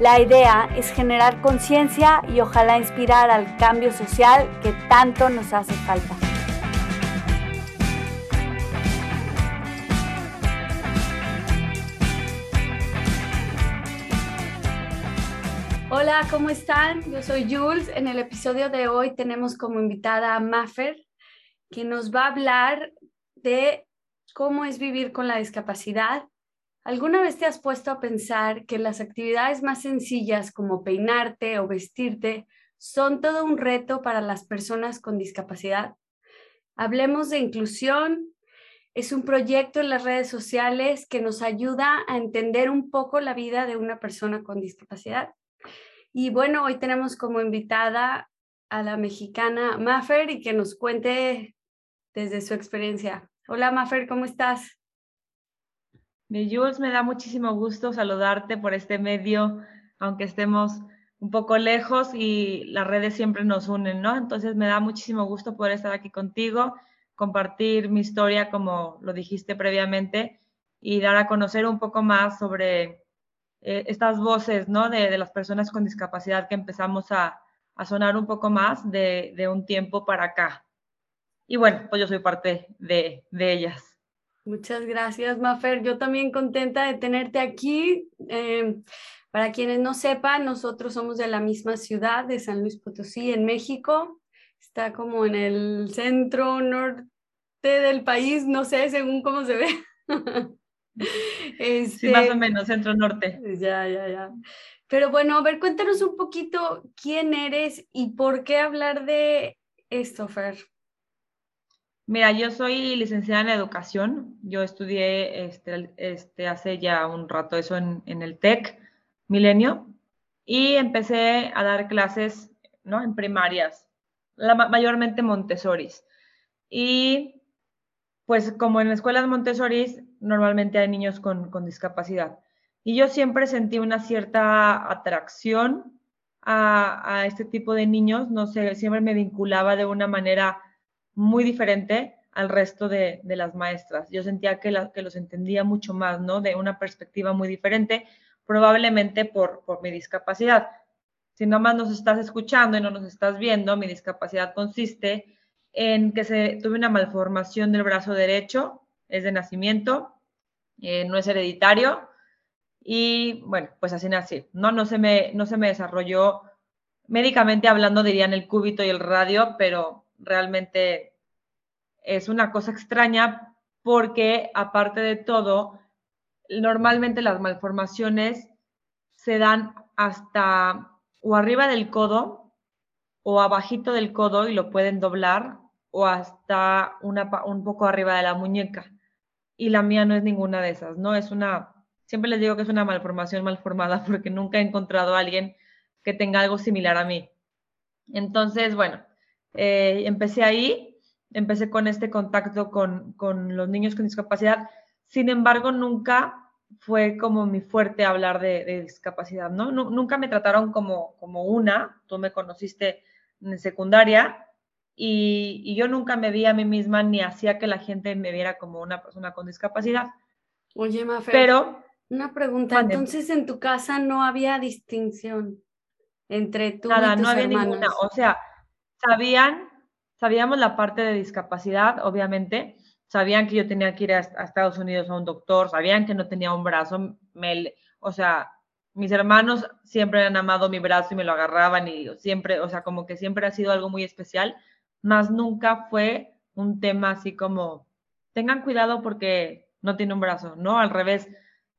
La idea es generar conciencia y ojalá inspirar al cambio social que tanto nos hace falta. Hola, ¿cómo están? Yo soy Jules. En el episodio de hoy tenemos como invitada a Maffer, que nos va a hablar de cómo es vivir con la discapacidad ¿Alguna vez te has puesto a pensar que las actividades más sencillas como peinarte o vestirte son todo un reto para las personas con discapacidad? Hablemos de inclusión. Es un proyecto en las redes sociales que nos ayuda a entender un poco la vida de una persona con discapacidad. Y bueno, hoy tenemos como invitada a la mexicana Maffer y que nos cuente desde su experiencia. Hola Maffer, ¿cómo estás? Mi Jules, me da muchísimo gusto saludarte por este medio, aunque estemos un poco lejos y las redes siempre nos unen, ¿no? Entonces me da muchísimo gusto poder estar aquí contigo, compartir mi historia como lo dijiste previamente y dar a conocer un poco más sobre eh, estas voces, ¿no? De, las personas con discapacidad que empezamos a, sonar un poco más de, un tiempo para acá. Y bueno, pues yo soy parte de ellas. Muchas gracias, Mafer. Yo también contenta de tenerte aquí. Em, para quienes no sepan, nosotros somos de la misma ciudad, de San Luis Potosí, en México. Está como en el centro norte del país, no sé, según cómo se ve. sí, más o este, menos, centro norte. Ya, ya, ya. Pero bueno, a ver, cuéntanos un poquito quién eres y por qué hablar de esto, Fer. Mira, yo soy licenciada en educación. Yo estudié este, este, hace ya un rato eso en, el TEC Milenio y empecé a dar clases ¿no? en primarias, la, mayormente Montessoris. Y pues como en escuelas Montessoris normalmente hay niños con, con discapacidad. Y yo siempre sentí una cierta atracción a, a este tipo de niños, no sé, siempre me vinculaba de una manera muy diferente al resto de, las maestras. Yo sentía que, que, los entendía mucho más, ¿no? De una perspectiva muy diferente, probablemente por, por mi discapacidad. Si nomás nos estás escuchando y no nos estás viendo, mi discapacidad consiste en que se, tuve una malformación del brazo derecho, es de nacimiento, eh, no es hereditario, y bueno, pues así nací. No, no, se me, no se me desarrolló médicamente hablando, dirían el cúbito y el radio, pero realmente es una cosa extraña porque aparte de todo, normalmente las malformaciones se dan hasta o arriba del codo o abajito del codo y lo pueden doblar o hasta un poco arriba de la muñeca. Y la mía no es ninguna de esas, ¿no? Es una, siempre les digo que es una malformación malformada porque nunca he encontrado a alguien que tenga algo similar a mí. Entonces, bueno, eh, empecé ahí, empecé con este contacto con, los niños con discapacidad. Sin embargo, nunca fue como mi fuerte hablar de, discapacidad, ¿no? Nunca me trataron como, como una, tú me conociste en secundaria, y, yo nunca me vi a mí misma ni hacía que la gente me viera como una persona con discapacidad. Oye, Mafe, pero una pregunta, entonces en tu casa no había distinción entre tú y tus no había ninguna, o sea, sabían, sabíamos la parte de discapacidad, obviamente, sabían que yo tenía que ir a, Estados Unidos a un doctor, sabían que no tenía un brazo, o sea, mis hermanos siempre han amado mi brazo y me lo agarraban y siempre, o sea, como que siempre ha sido algo muy especial, más nunca fue un tema así como tengan cuidado porque no tiene un brazo, ¿no? Al revés,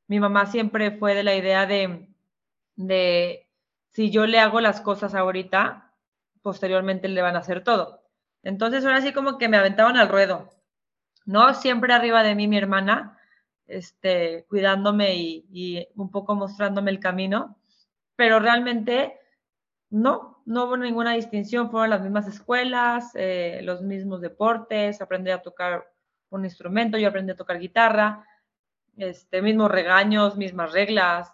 mi mamá siempre fue de la idea de, de si yo le hago las cosas ahorita, posteriormente le van a hacer todo. Entonces ahora sí como que me aventaban al ruedo, ¿no? Siempre arriba de mí mi hermana, este, cuidándome y, un poco mostrándome el camino, pero realmente no, no hubo ninguna distinción, fueron las mismas escuelas, eh, los mismos deportes, aprendí a tocar un instrumento, yo aprendí a tocar guitarra, este, mismos regaños, mismas reglas,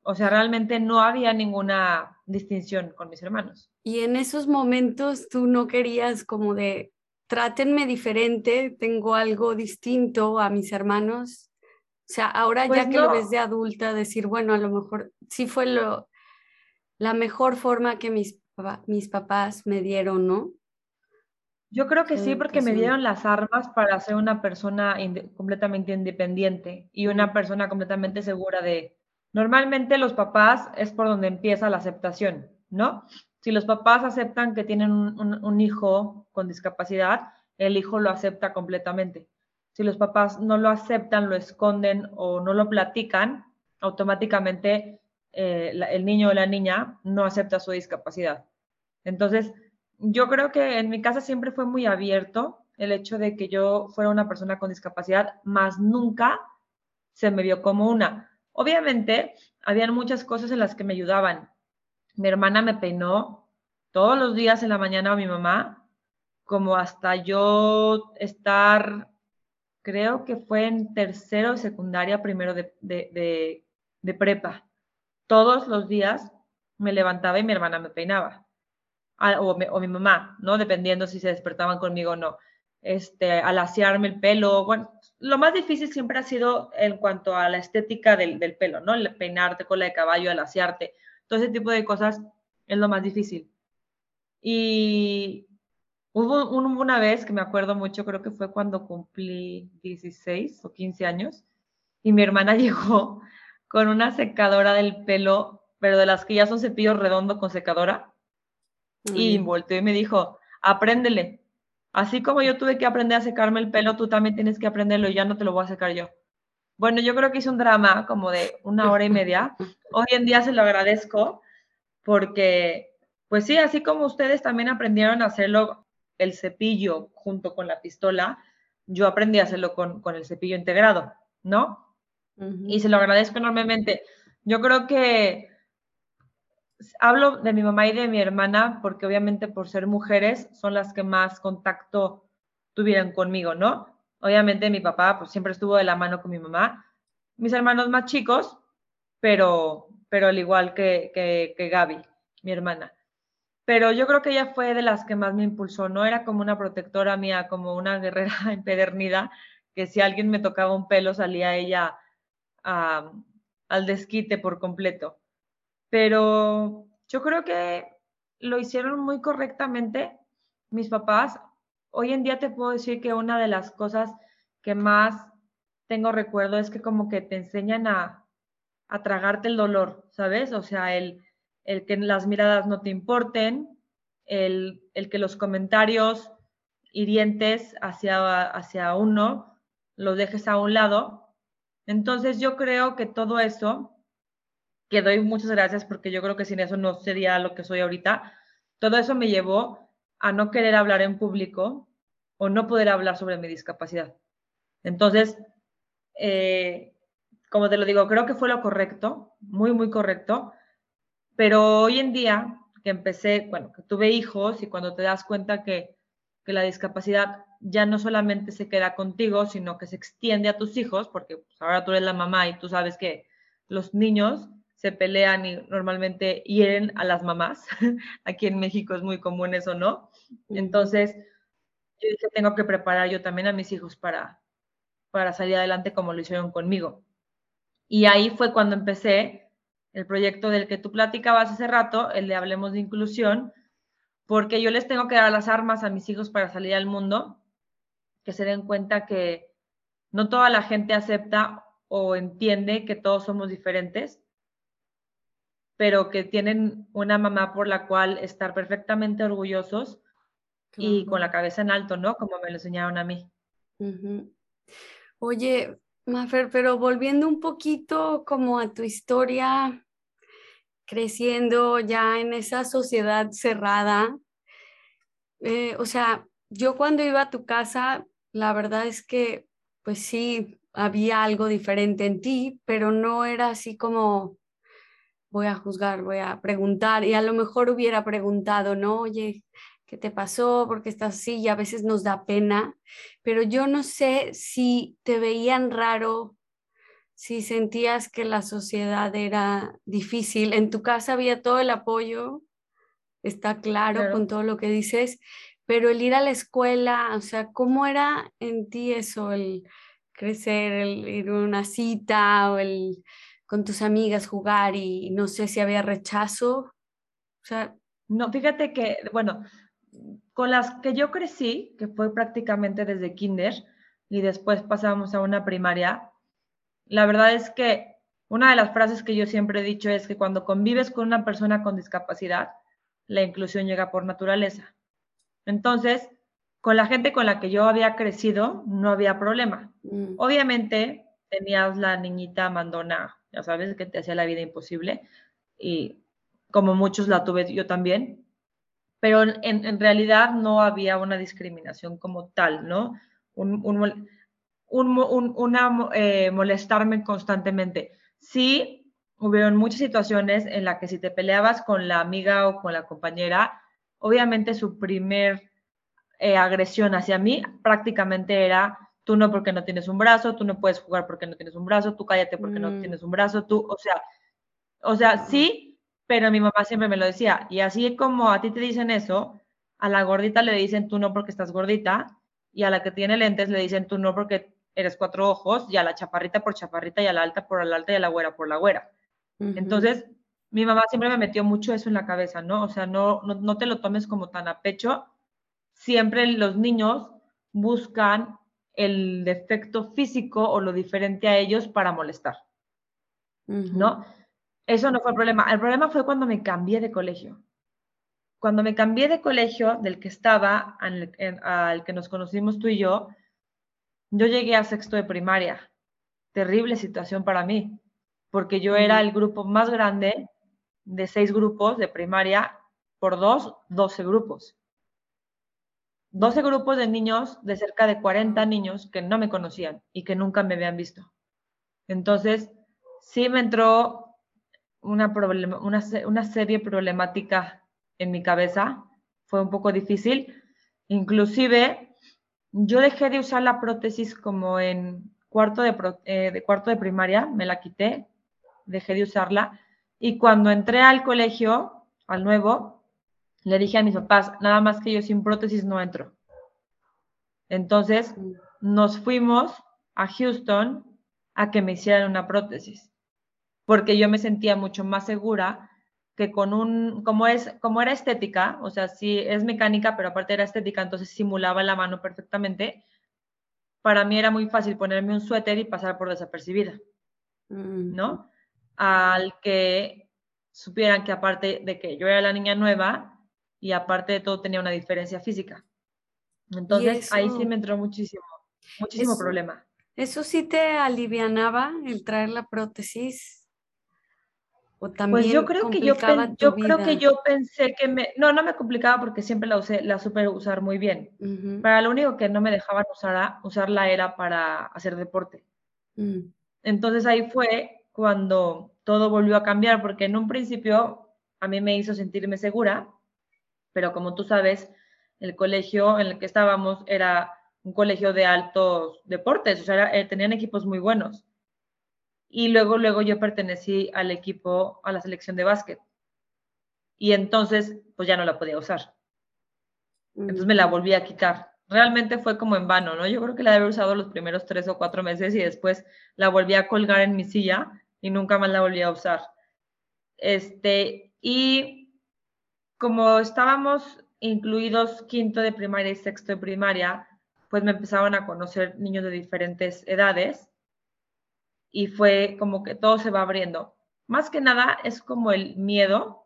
o sea, realmente no había ninguna distinción con mis hermanos. Y en esos momentos tú no querías como de, trátenme diferente, tengo algo distinto a mis hermanos. O sea, ahora ya pues que lo ves de adulta, decir, bueno, a lo mejor sí fue lo, la mejor forma que mis, mis papás me dieron, ¿no? Yo creo que sí, porque me dieron las armas para ser una persona completamente independiente y una persona completamente segura de... Normalmente los papás es por donde empieza la aceptación, ¿no? Si los papás aceptan que tienen un, hijo con discapacidad, el hijo lo acepta completamente. Si los papás no lo aceptan, lo esconden o no lo platican, automáticamente eh, el niño o la niña no acepta su discapacidad. Entonces, yo creo que en mi casa siempre fue muy abierto el hecho de que yo fuera una persona con discapacidad, más nunca se me vio como una. Obviamente, habían muchas cosas en las que me ayudaban mi hermana me peinó todos los días en la mañana a mi mamá, como hasta yo estar, creo que fue en tercero de secundaria, primero de, prepa. Todos los días me levantaba y mi hermana me peinaba. Ah, o, mi mamá, ¿no? Dependiendo si se despertaban conmigo o no. Este, al asearme el pelo, lo más difícil siempre ha sido en cuanto a la estética del, del pelo, ¿no? El peinarte, cola de caballo, al asearte todo ese tipo de cosas es lo más difícil. Y hubo una vez que me acuerdo mucho, creo que fue cuando cumplí 16 o 15 años, y mi hermana llegó con una secadora del pelo, pero de las que ya son cepillos redondos con secadora, y volteó y me dijo, apréndele. Así como yo tuve que aprender a secarme el pelo, tú también tienes que aprenderlo y ya no te lo voy a secar yo. Bueno, yo creo que hice un drama como de una hora y media. Hoy en día se lo agradezco porque, pues sí, así como ustedes también aprendieron a hacerlo el cepillo junto con la pistola, yo aprendí a hacerlo con, el cepillo integrado, ¿no? Y se lo agradezco enormemente. Yo creo que hablo de mi mamá y de mi hermana porque obviamente por ser mujeres son las que más contacto tuvieron conmigo, ¿no? Obviamente mi papá pues siempre estuvo de la mano con mi mamá. Mis hermanos más chicos, pero, pero al igual que, que, Gaby, mi hermana. Pero yo creo que ella fue de las que más me impulsó, no era como una protectora mía, como una guerrera empedernida, que si alguien me tocaba un pelo salía ella al desquite por completo. Pero yo creo que lo hicieron muy correctamente mis papás hoy en día te puedo decir que una de las cosas que más tengo recuerdo es que como que te enseñan a, tragarte el dolor, ¿sabes? O sea, el, el que las miradas no te importen, el, que los comentarios hirientes hacia, hacia uno los dejes a un lado. Entonces yo creo que todo eso, que doy muchas gracias porque yo creo que sin eso no sería lo que soy ahorita, todo eso me llevó a no querer hablar en público o no poder hablar sobre mi discapacidad. Entonces, eh, como te lo digo, creo que fue lo correcto, muy, muy correcto, pero hoy en día que empecé, bueno, que tuve hijos y cuando te das cuenta que, que la discapacidad ya no solamente se queda contigo, sino que se extiende a tus hijos, porque pues, ahora tú eres la mamá y tú sabes que los niños se pelean y normalmente hieren a las mamás. Aquí en México es muy común eso, ¿no? Entonces, yo dije, tengo que preparar yo también a mis hijos para, para salir adelante como lo hicieron conmigo. Y ahí fue cuando empecé el proyecto del que tú platicabas hace rato, el de Hablemos de Inclusión, porque yo les tengo que dar las armas a mis hijos para salir al mundo, que se den cuenta que no toda la gente acepta o entiende que todos somos diferentes pero que tienen una mamá por la cual estar perfectamente orgullosos y con la cabeza en alto, ¿no? Como me lo enseñaron a mí. Oye, Mafer, pero volviendo un poquito como a tu historia, creciendo ya en esa sociedad cerrada, eh, o sea, yo cuando iba a tu casa, la verdad es que, pues sí, había algo diferente en ti, pero no era así como voy a juzgar, voy a preguntar, y a lo mejor hubiera preguntado, ¿no? Oye, ¿qué te pasó? ¿Por qué estás así? Y a veces nos da pena, pero yo no sé si te veían raro, si sentías que la sociedad era difícil. En tu casa había todo el apoyo, está claro, con todo lo que dices, pero el ir a la escuela, o sea, ¿cómo era en ti eso, el crecer, el ir a una cita o el con tus amigas jugar y no sé si había rechazo? O sea, no, fíjate que, bueno, con las que yo crecí, que fue prácticamente desde kinder y después pasamos a una primaria, la verdad es que una de las frases que yo siempre he dicho es que cuando convives con una persona con discapacidad, la inclusión llega por naturaleza. Entonces, con la gente con la que yo había crecido, no había problema. Mm. Obviamente, tenías la niñita mandona, ya sabes, que te hacía la vida imposible, y como muchos la tuve yo también, pero en, realidad no había una discriminación como tal, ¿no? Un, una eh, molestarme constantemente. Sí, hubieron muchas situaciones en las que si te peleabas con la amiga o con la compañera, obviamente su primer eh, agresión hacia mí prácticamente era tú no porque no tienes un brazo, tú no puedes jugar porque no tienes un brazo, tú cállate porque no mm. tienes un brazo, tú, o sea, o sea, sí, pero mi mamá siempre me lo decía, y así como a ti te dicen eso, a la gordita le dicen tú no porque estás gordita, y a la que tiene lentes le dicen tú no porque eres cuatro ojos, y a la chaparrita por chaparrita, y a la alta por la alta, y a la güera por la güera. Entonces, mi mamá siempre me metió mucho eso en la cabeza, ¿no? O sea, no, no, no te lo tomes como tan a pecho. Siempre los niños buscan el defecto físico o lo diferente a ellos para molestar, ¿no? Eso no fue el problema. El problema fue cuando me cambié de colegio. Cuando me cambié de colegio del que estaba al, al que nos conocimos tú y yo, yo llegué a sexto de primaria. Terrible situación para mí, porque yo era el grupo más grande de seis grupos de primaria por dos, doce grupos. 12 grupos de niños, de cerca de 40 niños que no me conocían y que nunca me habían visto. Entonces, sí me entró una, una, una serie problemática en mi cabeza, fue un poco difícil. Inclusive, yo dejé de usar la prótesis como en cuarto de, eh, de, cuarto de primaria, me la quité, dejé de usarla. Y cuando entré al colegio, al nuevo, le dije a mis papás, nada más que yo sin prótesis no entro. Entonces, nos fuimos a Houston a que me hicieran una prótesis porque yo me sentía mucho más segura que con un, como es, como era estética, o sea, sí es mecánica, pero aparte era estética, entonces simulaba la mano perfectamente. Para mí era muy fácil ponerme un suéter y pasar por desapercibida, mm. ¿no? Al que supieran que aparte de que yo era la niña nueva y aparte de todo tenía una diferencia física. Entonces ahí sí me entró muchísimo, muchísimo problema. ¿Eso sí te alivianaba el traer la prótesis? pues yo creo que yo, yo creo que yo pensé que me no no me complicaba porque siempre la usé la supe usar muy bien para lo único que no me dejaban usar usarla era para hacer deporte mm. entonces ahí fue cuando todo volvió a cambiar porque en un principio a mí me hizo sentirme segura pero como tú sabes el colegio en el que estábamos era un colegio de altos deportes o sea eh, tenían equipos muy buenos y luego, luego yo pertenecí al equipo, a la selección de básquet. Y entonces, pues ya no la podía usar. Entonces me la volví a quitar. Realmente fue como en vano, ¿no? Yo creo que la había usado los primeros tres o cuatro meses y después la volví a colgar en mi silla y nunca más la volví a usar. Este, y como estábamos incluidos quinto de primaria y sexto de primaria, pues me empezaban a conocer niños de diferentes edades y fue como que todo se va abriendo. Más que nada es como el miedo,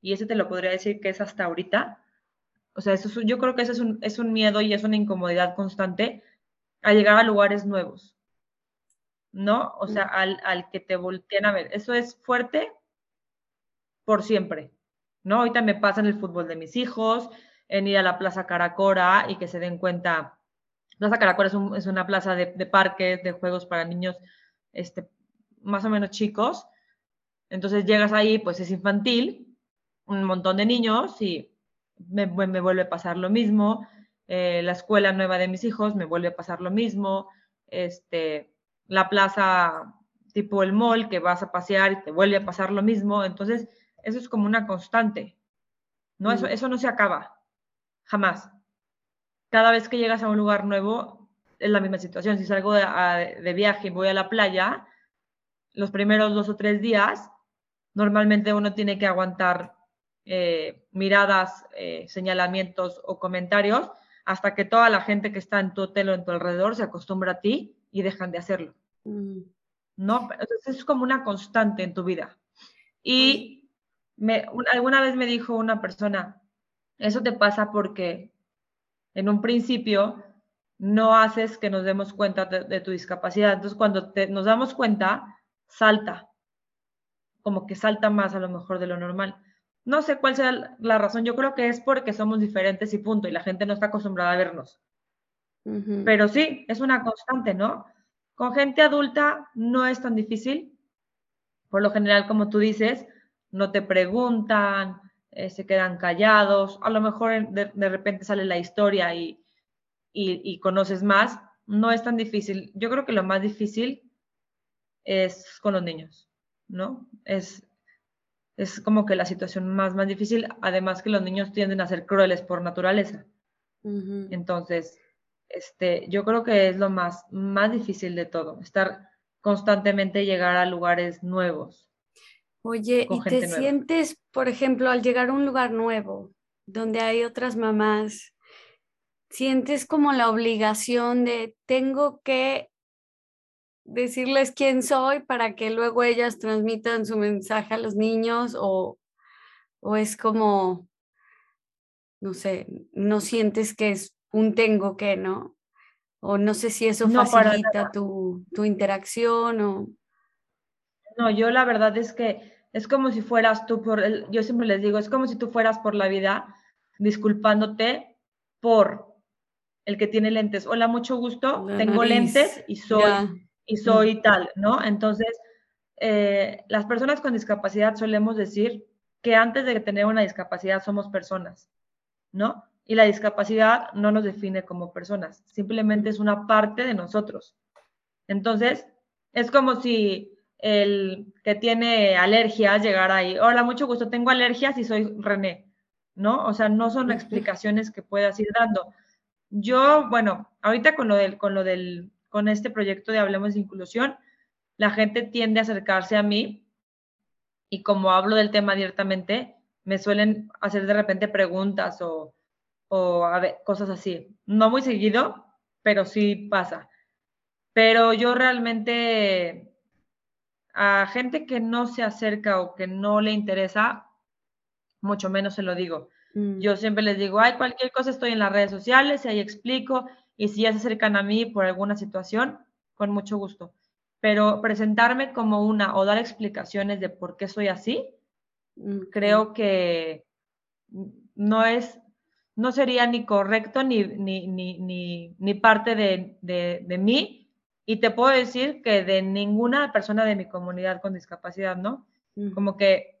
y ese te lo podría decir que es hasta ahorita. O sea, eso yo creo que eso es un, es un miedo y es una incomodidad constante a llegar a lugares nuevos, ¿no? O sea, al, al que te volteen a ver. Eso es fuerte por siempre, ¿no? Ahorita me pasa en el fútbol de mis hijos, en ir a la Plaza Caracora y que se den cuenta. Plaza Caracora es, una plaza de, parques, de juegos para niños este, más o menos chicos. Entonces llegas ahí, pues es infantil, un montón de niños y me, vuelve a pasar lo mismo. Eh, la escuela nueva de mis hijos me vuelve a pasar lo mismo. Este, la plaza tipo el mall que vas a pasear y te vuelve a pasar lo mismo. Entonces, eso es como una constante. ¿no? Eso, mm. eso no se acaba, jamás. Cada vez que llegas a un lugar nuevo, es la misma situación. Si salgo de, de viaje y voy a la playa, los primeros dos o tres días, normalmente uno tiene que aguantar eh, miradas, eh, señalamientos o comentarios hasta que toda la gente que está en tu hotel o en tu alrededor se acostumbra a ti y dejan de hacerlo. Mm. ¿No? Entonces es como una constante en tu vida. Y me, alguna vez me dijo una persona, eso te pasa porque en un principio no haces que nos demos cuenta de, tu discapacidad. Entonces cuando nos damos cuenta, salta, como que salta más a lo mejor de lo normal. No sé cuál sea la razón, yo creo que es porque somos diferentes y punto, y la gente no está acostumbrada a vernos. Pero sí, es una constante, ¿no? Con gente adulta no es tan difícil. Por lo general, como tú dices, no te preguntan, eh, se quedan callados, a lo mejor de, repente sale la historia y, y, conoces más. No es tan difícil. Yo creo que lo más difícil es con los niños, ¿no? Es es como que la situación más, más difícil, además que los niños tienden a ser crueles por naturaleza. Entonces, este, yo creo que es lo más, más difícil de todo, estar constantemente llegar a lugares nuevos. Oye, ¿y te sientes, por ejemplo, al llegar a un lugar nuevo, donde hay otras mamás, sientes como la obligación de tengo que decirles quién soy para que luego ellas transmitan su mensaje a los niños o, o es como, no sé, no sientes que es un tengo que, ¿no? O no sé si eso facilita tu, tu, interacción o... No, yo la verdad es que es como si fueras tú por, el, yo siempre les digo, es como si tú fueras por la vida disculpándote por el que tiene lentes. Hola, mucho gusto, tengo lentes y soy y soy tal, ¿no? Entonces, eh, las personas con discapacidad solemos decir que antes de tener una discapacidad somos personas, ¿no? Y la discapacidad no nos define como personas, simplemente es una parte de nosotros. Entonces, es como si el que tiene alergias llegara ahí, hola, mucho gusto, tengo alergias y soy René, ¿no? O sea, no son explicaciones que puedas ir dando. Yo, bueno, ahorita con lo del, con lo del con este proyecto de Hablemos de Inclusión, la gente tiende a acercarse a mí y como hablo del tema directamente, me suelen hacer de repente preguntas o, cosas así. No muy seguido, pero sí pasa. Pero yo realmente a gente que no se acerca o que no le interesa, mucho menos se lo digo. Mm. Yo siempre les digo, ay, cualquier cosa estoy en las redes sociales y ahí explico y si ya se acercan a mí por alguna situación, con mucho gusto. Pero presentarme como una o dar explicaciones de por qué soy así, creo que no es, no sería ni correcto ni, ni, ni, ni, parte de, de, mí. Y te puedo decir que de ninguna persona de mi comunidad con discapacidad, ¿no? Como que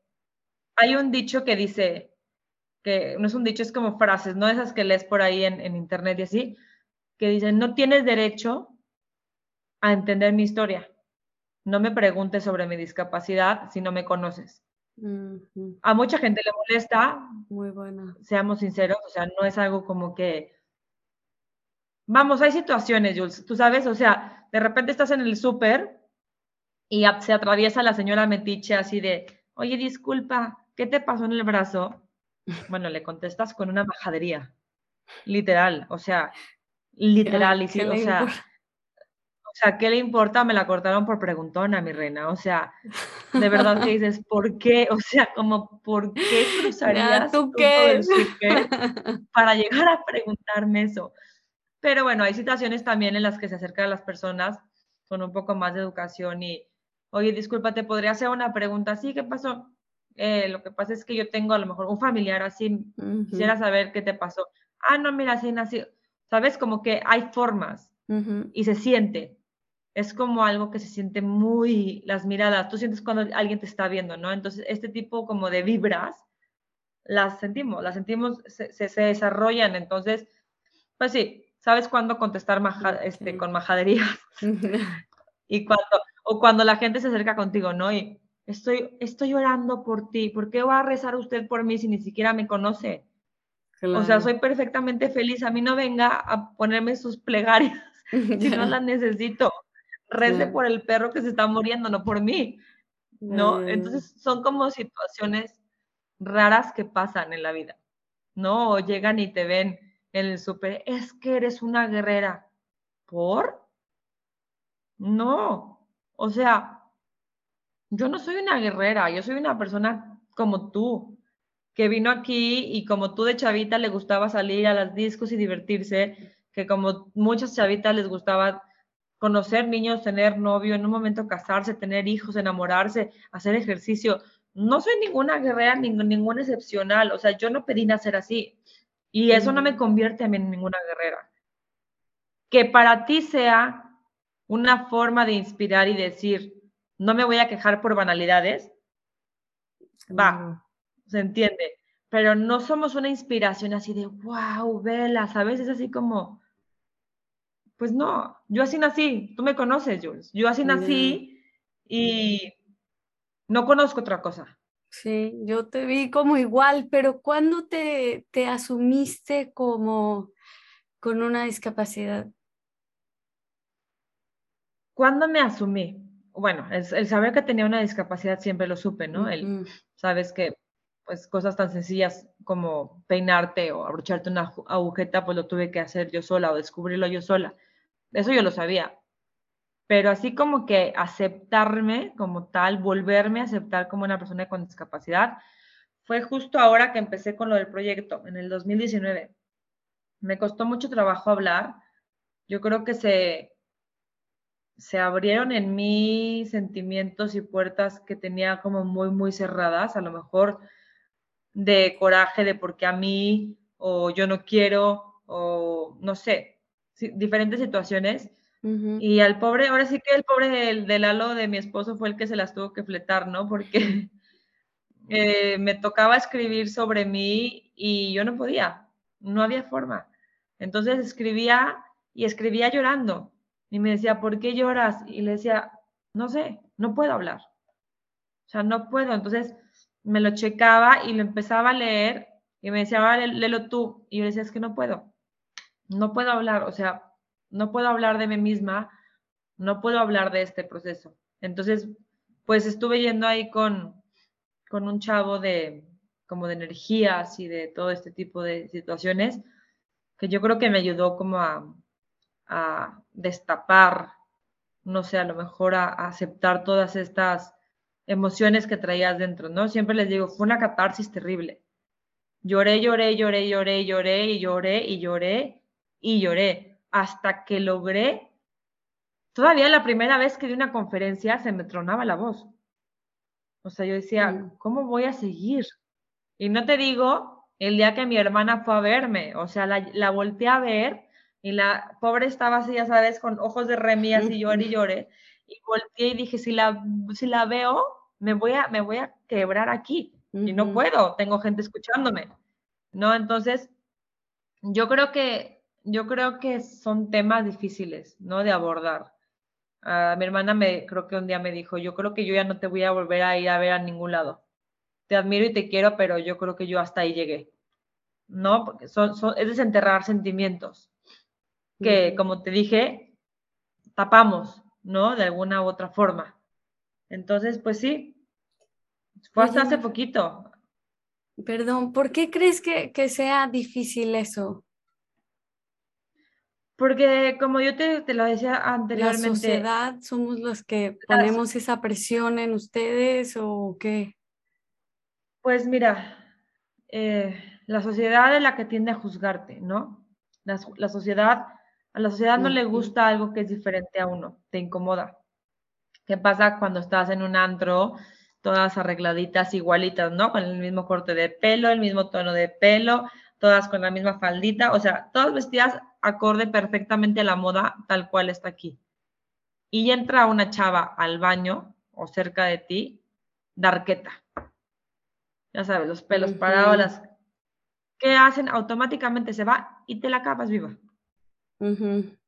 hay un dicho que dice, que no es un dicho, es como frases, ¿no? Esas que lees por ahí en, en internet y así, que dicen, no tienes derecho a entender mi historia. No me preguntes sobre mi discapacidad si no me conoces. A mucha gente le molesta. Muy bueno. Seamos sinceros, o sea, no es algo como que... Vamos, hay situaciones, Jules, tú sabes, o sea, de repente estás en el súper y se atraviesa la señora Metiche así de, oye, disculpa, ¿qué te pasó en el brazo? Bueno, le contestas con una majadería, literal, o sea, Literal, y sí, o sea, o sea, ¿qué le importa? Me la cortaron por preguntona, mi reina. O sea, de verdad que dices, ¿por qué? O sea, como, ¿por qué cruzarías ¿tú qué? para llegar a preguntarme eso? Pero bueno, hay situaciones también en las que se acercan a las personas con un poco más de educación y, oye, disculpa, te podría hacer una pregunta. Sí, ¿qué pasó? Eh, lo que pasa es que yo tengo a lo mejor un familiar así, quisiera saber qué te pasó. Ah, no, mira, así nací. ¿Sabes? Como que hay formas y se siente. Es como algo que se siente muy, las miradas, tú sientes cuando alguien te está viendo, ¿no? Entonces, este tipo como de vibras, las sentimos, las sentimos, se, se, desarrollan. Entonces, pues sí, ¿sabes cuándo contestar este, con majaderías? y cuando, o cuando la gente se acerca contigo, ¿no? Y estoy, estoy orando por ti, ¿por qué va a rezar usted por mí si ni siquiera me conoce? O sea, soy perfectamente feliz, a mí no venga a ponerme sus plegarias si no las necesito. Rece por el perro que se está muriendo, no por mí. ¿No? Entonces son como situaciones raras que pasan en la vida. ¿No? O llegan y te ven en el súper, es que eres una guerrera. ¿Por? No. O sea, yo no soy una guerrera, yo soy una persona como tú, que vino aquí y como tú de chavita le gustaba salir a las discos y divertirse, que como muchas chavitas les gustaba conocer niños, tener novio, en un momento casarse, tener hijos, enamorarse, hacer ejercicio. No soy ninguna guerrera, ningún, excepcional, o sea, yo no pedí nacer así y eso no me convierte a mí en ninguna guerrera. Que para ti sea una forma de inspirar y decir, no me voy a quejar por banalidades, va, se entiende, pero no somos una inspiración así de, wow, vela, ¿sabes? Es así como, pues no, yo así nací, tú me conoces, Jules, yo así nací y no conozco otra cosa. Sí, yo te vi como igual, pero ¿cuándo te, te asumiste como con una discapacidad? ¿Cuándo me asumí? Bueno, el, saber que tenía una discapacidad siempre lo supe, ¿no? El, sabes que pues cosas tan sencillas como peinarte o abrocharte una agujeta, pues lo tuve que hacer yo sola o descubrirlo yo sola. Eso yo lo sabía. Pero así como que aceptarme como tal, volverme a aceptar como una persona con discapacidad, fue justo ahora que empecé con lo del proyecto, en el 2019. Me costó mucho trabajo hablar. Yo creo que se, se abrieron en mí sentimientos y puertas que tenía como muy, muy cerradas, a lo mejor de coraje de por qué a mí, o yo no quiero, o no sé, diferentes situaciones. Y al pobre, ahora sí que el pobre del, del, halo de mi esposo fue el que se las tuvo que fletar, ¿no? Porque eh, me tocaba escribir sobre mí y yo no podía, no había forma. Entonces escribía y escribía llorando y me decía, ¿por qué lloras? Y le decía, no sé, no puedo hablar. O sea, no puedo. Entonces me lo checaba y lo empezaba a leer y me decía, vale, léelo tú. Y yo le decía, es que no puedo. No puedo hablar. O sea, no puedo hablar de mí misma. No puedo hablar de este proceso. Entonces, pues estuve yendo ahí con, con un chavo de como de energías y de todo este tipo de situaciones que yo creo que me ayudó como a, a destapar, no sé, a lo mejor a, aceptar todas estas emociones que traías dentro, ¿no? Siempre les digo, fue una catarsis terrible. Lloré, lloré, lloré, lloré, lloré y lloré y lloré y lloré hasta que logré. Todavía la primera vez que di una conferencia se me tronaba la voz. O sea, yo decía. ¿cómo voy a seguir? Y no te digo el día que mi hermana fue a verme, o sea, la, la volteé a ver y la pobre estaba así, ya sabes, con ojos de remías y lloré y lloré. Y volteé y dije, si la, si la veo, me voy, a, me voy a quebrar aquí. Y no puedo, tengo gente escuchándome. ¿No? Entonces, yo creo que, yo creo que son temas difíciles, ¿no? De abordar. mi hermana me, creo que un día me dijo, yo creo que yo ya no te voy a volver a ir a ver a ningún lado. Te admiro y te quiero, pero yo creo que yo hasta ahí llegué. ¿No? Porque son, es desenterrar sentimientos que, como te dije, tapamos, ¿no? De alguna u otra forma. Entonces, pues sí, fue hasta hace poquito. Perdón, ¿por qué crees que, sea difícil eso? Porque como yo te, te, lo decía anteriormente. ¿La sociedad somos los que ponemos esa presión en ustedes o qué? Pues mira, eh, la sociedad es la que tiende a juzgarte, ¿no? La, la sociedad A la sociedad no le gusta algo que es diferente a uno, te incomoda. ¿Qué pasa cuando estás en un antro, todas arregladitas, igualitas, ¿no? Con el mismo corte de pelo, el mismo tono de pelo, todas con la misma faldita, o sea, todas vestidas acorde perfectamente a la moda tal cual está aquí. Y entra una chava al baño o cerca de ti, darqueta. Ya sabes, los pelos parados, las... ¿Qué hacen? Automáticamente se va y te la acabas viva.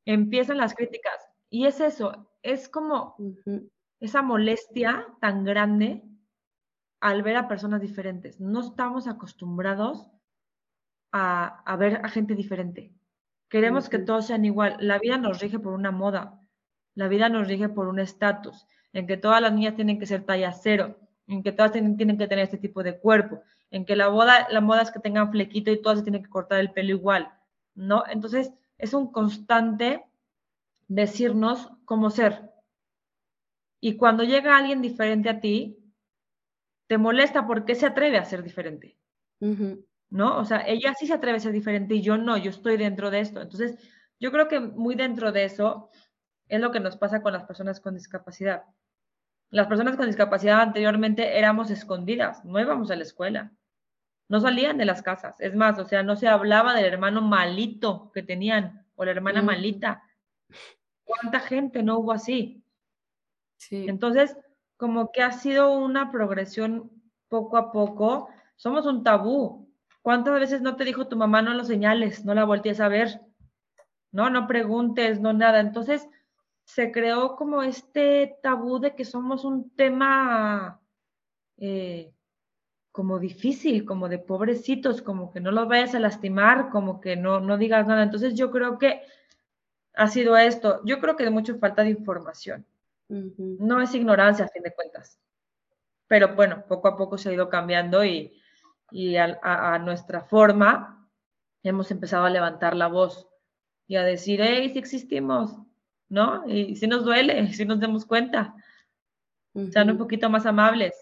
Empiezan las críticas. Y es eso, es como esa molestia tan grande al ver a personas diferentes. No estamos acostumbrados a, ver a gente diferente. Queremos que todos sean igual. La vida nos rige por una moda. La vida nos rige por un estatus, en que todas las niñas tienen que ser talla cero, en que todas tienen, que tener este tipo de cuerpo, en que la moda, la moda es que tengan flequito y todas se tienen que cortar el pelo igual, ¿no? Entonces, es un constante decirnos cómo ser. Y cuando llega alguien diferente a ti, te molesta porque se atreve a ser diferente. ¿No? O sea, ella sí se atreve a ser diferente y yo no, yo estoy dentro de esto. Entonces, yo creo que muy dentro de eso es lo que nos pasa con las personas con discapacidad. Las personas con discapacidad anteriormente éramos escondidas, no íbamos a la escuela, no salían de las casas. Es más, o sea, no se hablaba del hermano malito que tenían o la hermana malita. ¿Cuánta gente no hubo así? Sí. Entonces, como que ha sido una progresión poco a poco. Somos un tabú. ¿Cuántas veces no te dijo tu mamá no lo señales, no la voltees a ver? No, no preguntes, no nada. Entonces, se creó como este tabú de que somos un tema eh, como difícil, como de pobrecitos, como que no los vayas a lastimar, como que no, no digas nada. Entonces yo creo que ha sido esto. Yo creo que de mucho falta de información. No es ignorancia a fin de cuentas. Pero bueno, poco a poco se ha ido cambiando y, a, nuestra forma hemos empezado a levantar la voz y a decir, hey, si existimos, ¿no? Y si nos duele, si nos demos cuenta, sean un poquito más amables.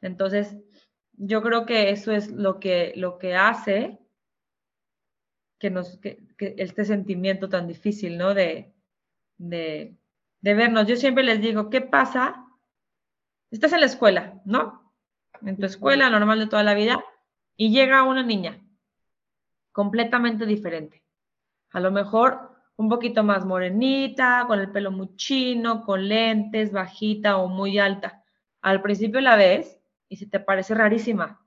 Entonces, yo creo que eso es lo que, lo que hace que, nos, que, este sentimiento tan difícil, ¿no? De, de, de, vernos. Yo siempre les digo, ¿qué pasa? Estás en la escuela, ¿no? En tu escuela normal de toda la vida, y llega una niña completamente diferente. A lo mejor un poquito más morenita, con el pelo muy chino, con lentes, bajita o muy alta. Al principio la ves y se te parece rarísima.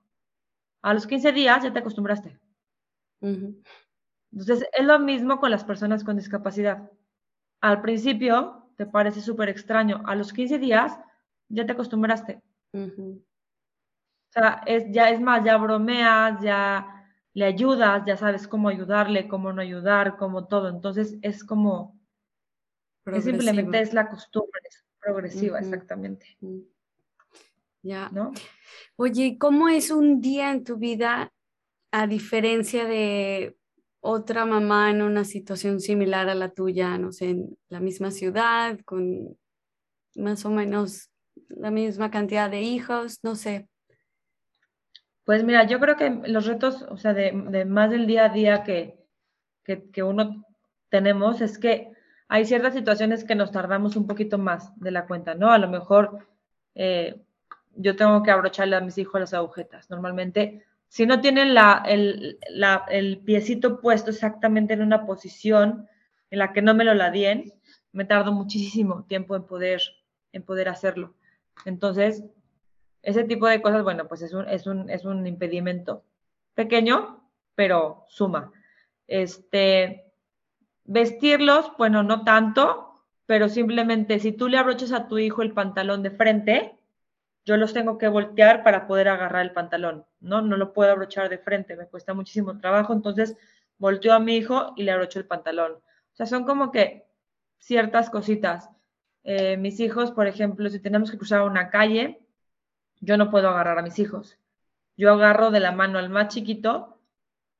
A los 15 días ya te acostumbraste. Entonces, es lo mismo con las personas con discapacidad. Al principio te parece súper extraño. A los 15 días ya te acostumbraste. O sea, es, ya es más, ya bromeas, ya le ayudas, ya sabes cómo ayudarle, cómo no ayudar, cómo todo. Entonces es como, es simplemente es la costumbre, es progresiva, exactamente. Ya. ¿No? Oye, ¿cómo es un día en tu vida a diferencia de otra mamá en una situación similar a la tuya, no sé, en la misma ciudad, con más o menos la misma cantidad de hijos, no sé? Pues mira, yo creo que los retos, o sea, de, más del día a día que, que, uno tenemos es que hay ciertas situaciones que nos tardamos un poquito más de la cuenta, ¿no? A lo mejor eh, yo tengo que abrocharle a mis hijos las agujetas. Normalmente, si no tienen la, el, la, el, piecito puesto exactamente en una posición en la que no me lo ladien, me tardo muchísimo tiempo en poder, en poder hacerlo. Entonces, ese tipo de cosas, bueno, pues es un, es un, es un impedimento pequeño, pero suma. Este, vestirlos, bueno, no tanto, pero simplemente si tú le abrochas a tu hijo el pantalón de frente, yo los tengo que voltear para poder agarrar el pantalón, ¿no? No lo puedo abrochar de frente, me cuesta muchísimo trabajo, entonces volteo a mi hijo y le abrocho el pantalón. O sea, son como que ciertas cositas. Eh, mis hijos, por ejemplo, si tenemos que cruzar una calle, yo no puedo agarrar a mis hijos. Yo agarro de la mano al más chiquito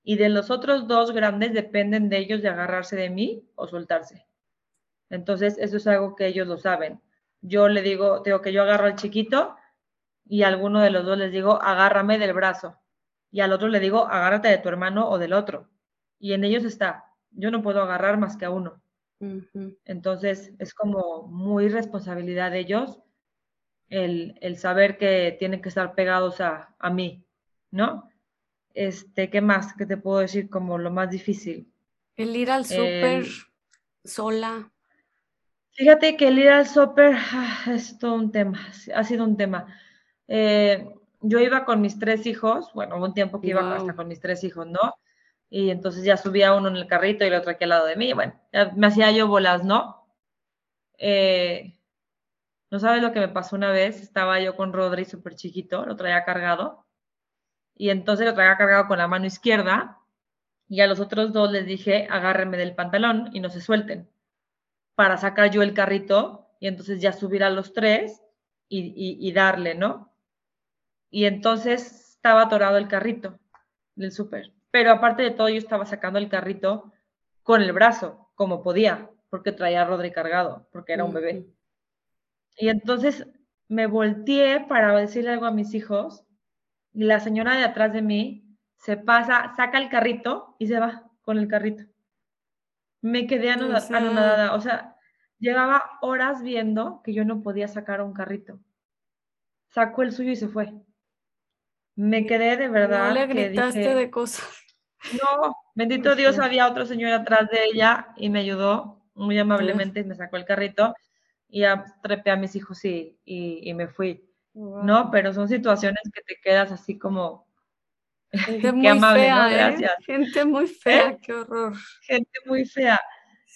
y de los otros dos grandes dependen de ellos de agarrarse de mí o soltarse. Entonces, eso es algo que ellos lo saben. Yo le digo, tengo que yo agarro al chiquito y a alguno de los dos les digo, agárrame del brazo. Y al otro le digo, agárrate de tu hermano o del otro. Y en ellos está. yo no puedo agarrar más que a uno. Entonces es como muy responsabilidad de ellos el, el, saber que tienen que estar pegados a, a mí, ¿no? Este, ¿qué más? ¿Qué te puedo decir como lo más difícil? El ir al súper sola. Fíjate que el ir al súper ah, es todo un tema, ha sido un tema. Eh, yo iba con mis tres hijos, bueno, hubo un tiempo que iba hasta con mis tres hijos, ¿no? Y entonces ya subía uno en el carrito y el otro aquí al lado de mí, bueno, me hacía yo bolas, ¿no? Eh, no sabes lo que me pasó una vez, estaba yo con Rodri súper chiquito, lo traía cargado, y entonces lo traía cargado con la mano izquierda, y a los otros dos les dije, agárrenme del pantalón y no se suelten, para sacar yo el carrito y entonces ya subir a los tres y, y darle, ¿no? Y entonces estaba atorado el carrito del súper. Pero aparte de todo, yo estaba sacando el carrito con el brazo, como podía, porque traía a Rodri cargado, porque era un bebé. Y entonces me volteé para decirle algo a mis hijos y la señora de atrás de mí se pasa, saca el carrito y se va con el carrito. Me quedé anonadada, o sea, llevaba horas viendo que yo no podía sacar un carrito. Sacó el suyo y se fue. Me quedé de verdad. No le gritaste de cosas. No, bendito Dios, había otro señor atrás de ella y me ayudó muy amablemente y me sacó el carrito y ya trepé a mis hijos y, y, me fui. No, pero son situaciones que te quedas así como. Gente muy amable, fea, ¿no? ¿eh? Gente muy fea, ¿Eh? qué horror. Gente muy fea.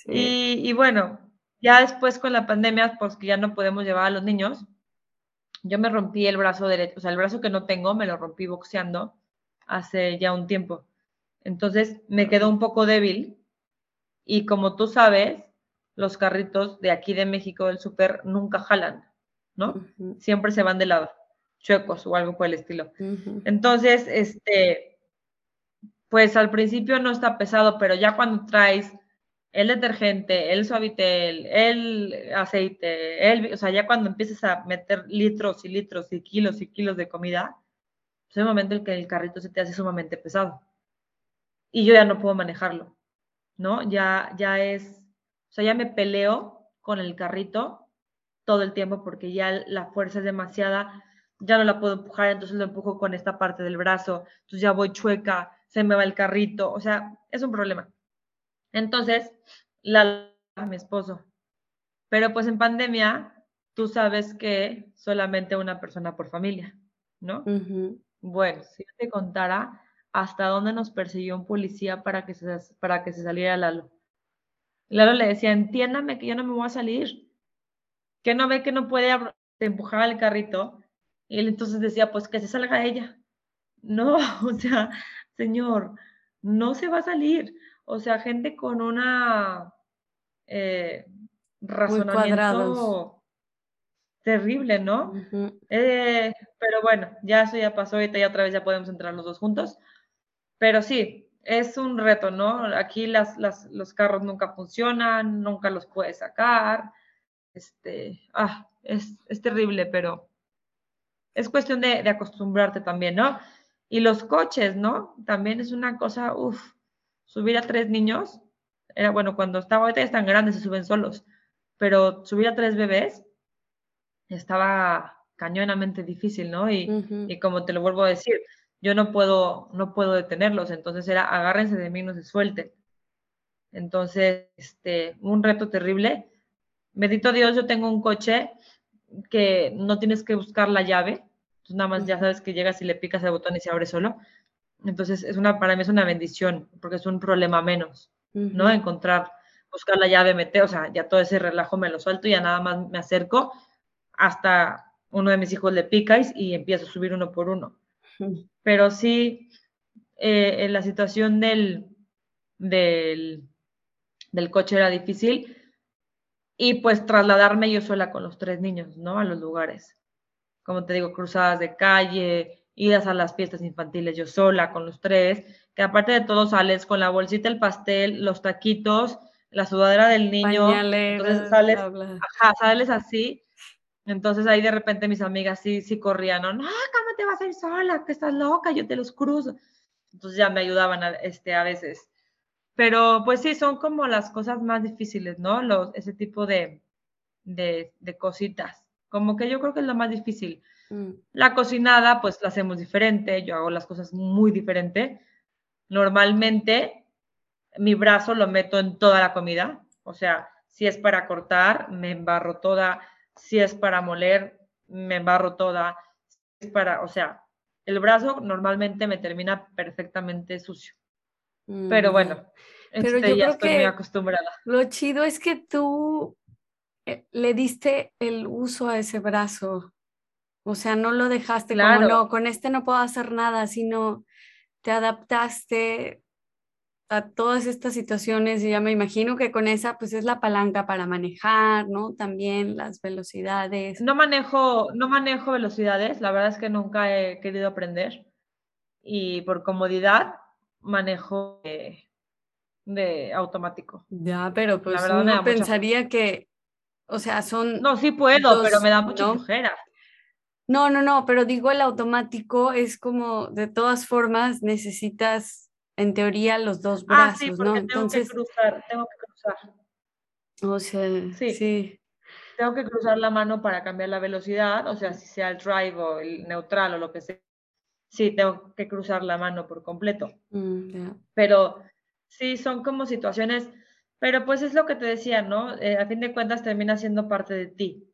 Y, y, bueno, ya después con la pandemia, pues que ya no podemos llevar a los niños, yo me rompí el brazo derecho, o sea, el brazo que no tengo me lo rompí boxeando hace ya un tiempo. Entonces me quedó un poco débil y como tú sabes, los carritos de aquí de México del súper nunca jalan, ¿no? Siempre se van de lado, chuecos o algo por el estilo. Entonces, este, pues al principio no está pesado, pero ya cuando traes el detergente, el suavitel, el aceite, el, o sea, ya cuando empiezas a meter litros y litros y kilos y kilos de comida, pues es el momento en que el carrito se te hace sumamente pesado. Y yo ya no puedo manejarlo, ¿no? Ya, ya es, o sea, ya me peleo con el carrito todo el tiempo porque ya la fuerza es demasiada, ya no la puedo empujar, entonces lo empujo con esta parte del brazo, entonces ya voy chueca, se me va el carrito, o sea, es un problema. Entonces, la a mi esposo. Pero pues en pandemia, tú sabes que solamente una persona por familia, ¿no? Bueno, si te contara hasta dónde nos persiguió un policía para que se, para que se saliera Lalo. Lalo le decía, entiéndame que yo no me voy a salir, que no ve que no puede empujar el carrito. Y él entonces decía, pues que se salga ella. No, o sea, señor, no se va a salir. O sea, gente con una eh, razonamiento terrible, ¿no? Eh, pero bueno, ya eso ya pasó, ahorita ya otra vez ya podemos entrar los dos juntos. Pero sí, es un reto, ¿no? Aquí las, los carros nunca funcionan, nunca los puedes sacar. Este, ah, es, terrible, pero es cuestión de, de, acostumbrarte también, ¿no? Y los coches, ¿no? También es una cosa, uff, subir a tres niños, era bueno, cuando estaba, ahorita ya están grandes, se suben solos, pero subir a tres bebés estaba cañonamente difícil, ¿no? Y, como te lo vuelvo a decir, yo no puedo, no puedo detenerlos, entonces era agárrense de mí, no se suelten. Entonces, este, un reto terrible. Bendito Dios, yo tengo un coche que no tienes que buscar la llave, entonces nada más ya sabes que llegas y le picas el botón y se abre solo. Entonces, es una, para mí es una bendición, porque es un problema menos, ¿no? Encontrar, buscar la llave, meter, o sea, ya todo ese relajo me lo suelto y ya nada más me acerco hasta uno de mis hijos le picáis y empiezo a subir uno por uno. Pero sí, eh, en la situación del, del, del coche era difícil y pues trasladarme yo sola con los tres niños, ¿no? A los lugares. Como te digo, cruzadas de calle, idas a las fiestas infantiles yo sola con los tres, que aparte de todo sales con la bolsita, el pastel, los taquitos, la sudadera del niño, entonces sales, ajá, sales así, entonces ahí de repente mis amigas sí, sí corrían, no, no, ¿cómo te vas a ir sola? Que estás loca, yo te los cruzo. Entonces ya me ayudaban a, este, a veces. Pero pues sí, son como las cosas más difíciles, ¿no? Los, ese tipo de, de, cositas. Como que yo creo que es lo más difícil. Mm. La cocinada, pues la hacemos diferente, yo hago las cosas muy diferente. Normalmente mi brazo lo meto en toda la comida, o sea, si es para cortar, me embarro toda, si es para moler, me embarro toda, si es para, o sea, el brazo normalmente me termina perfectamente sucio. Pero mm, bueno, Pero este, ya estoy muy acostumbrada. Lo chido es que tú eh, le diste el uso a ese brazo. O sea, no lo dejaste como no, con este no puedo hacer nada, sino te adaptaste a todas estas situaciones y ya me imagino que con esa pues es la palanca para manejar, ¿no? También las velocidades. No manejo, no manejo velocidades, la verdad es que nunca he querido aprender y por comodidad manejo de, automático. Ya, pero pues la verdad uno pensaría que o sea, son... No, sí puedo, pero me da mucha ¿no? No, no, no, pero digo el automático es como, de todas formas, necesitas, en teoría, los dos brazos, ah, sí, ¿no? Entonces... Tengo que cruzar, tengo que cruzar. O sea, sí. sí. Tengo que cruzar la mano para cambiar la velocidad, o sea, si sea el drive o el neutral o lo que sea. Sí, tengo que cruzar la mano por completo. Mm, pero sí, son como situaciones pero pues es lo que te decía, ¿no? Eh, a fin de cuentas termina siendo parte de ti.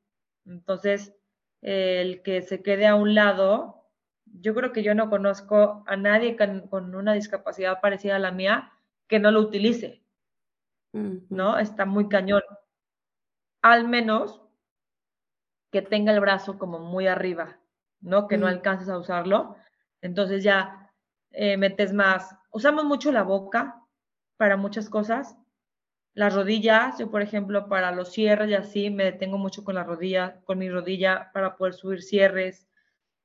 Entonces, el que se quede a un lado, yo creo que yo no conozco a nadie con, una discapacidad parecida a la mía que no lo utilice, ¿no? Está muy cañón. Al menos que tenga el brazo como muy arriba, ¿no? Que no alcances a usarlo. Entonces ya eh, metes más. Usamos mucho la boca para muchas cosas las rodillas, yo por ejemplo para los cierres y así me detengo mucho con la rodilla, con mi rodilla para poder subir cierres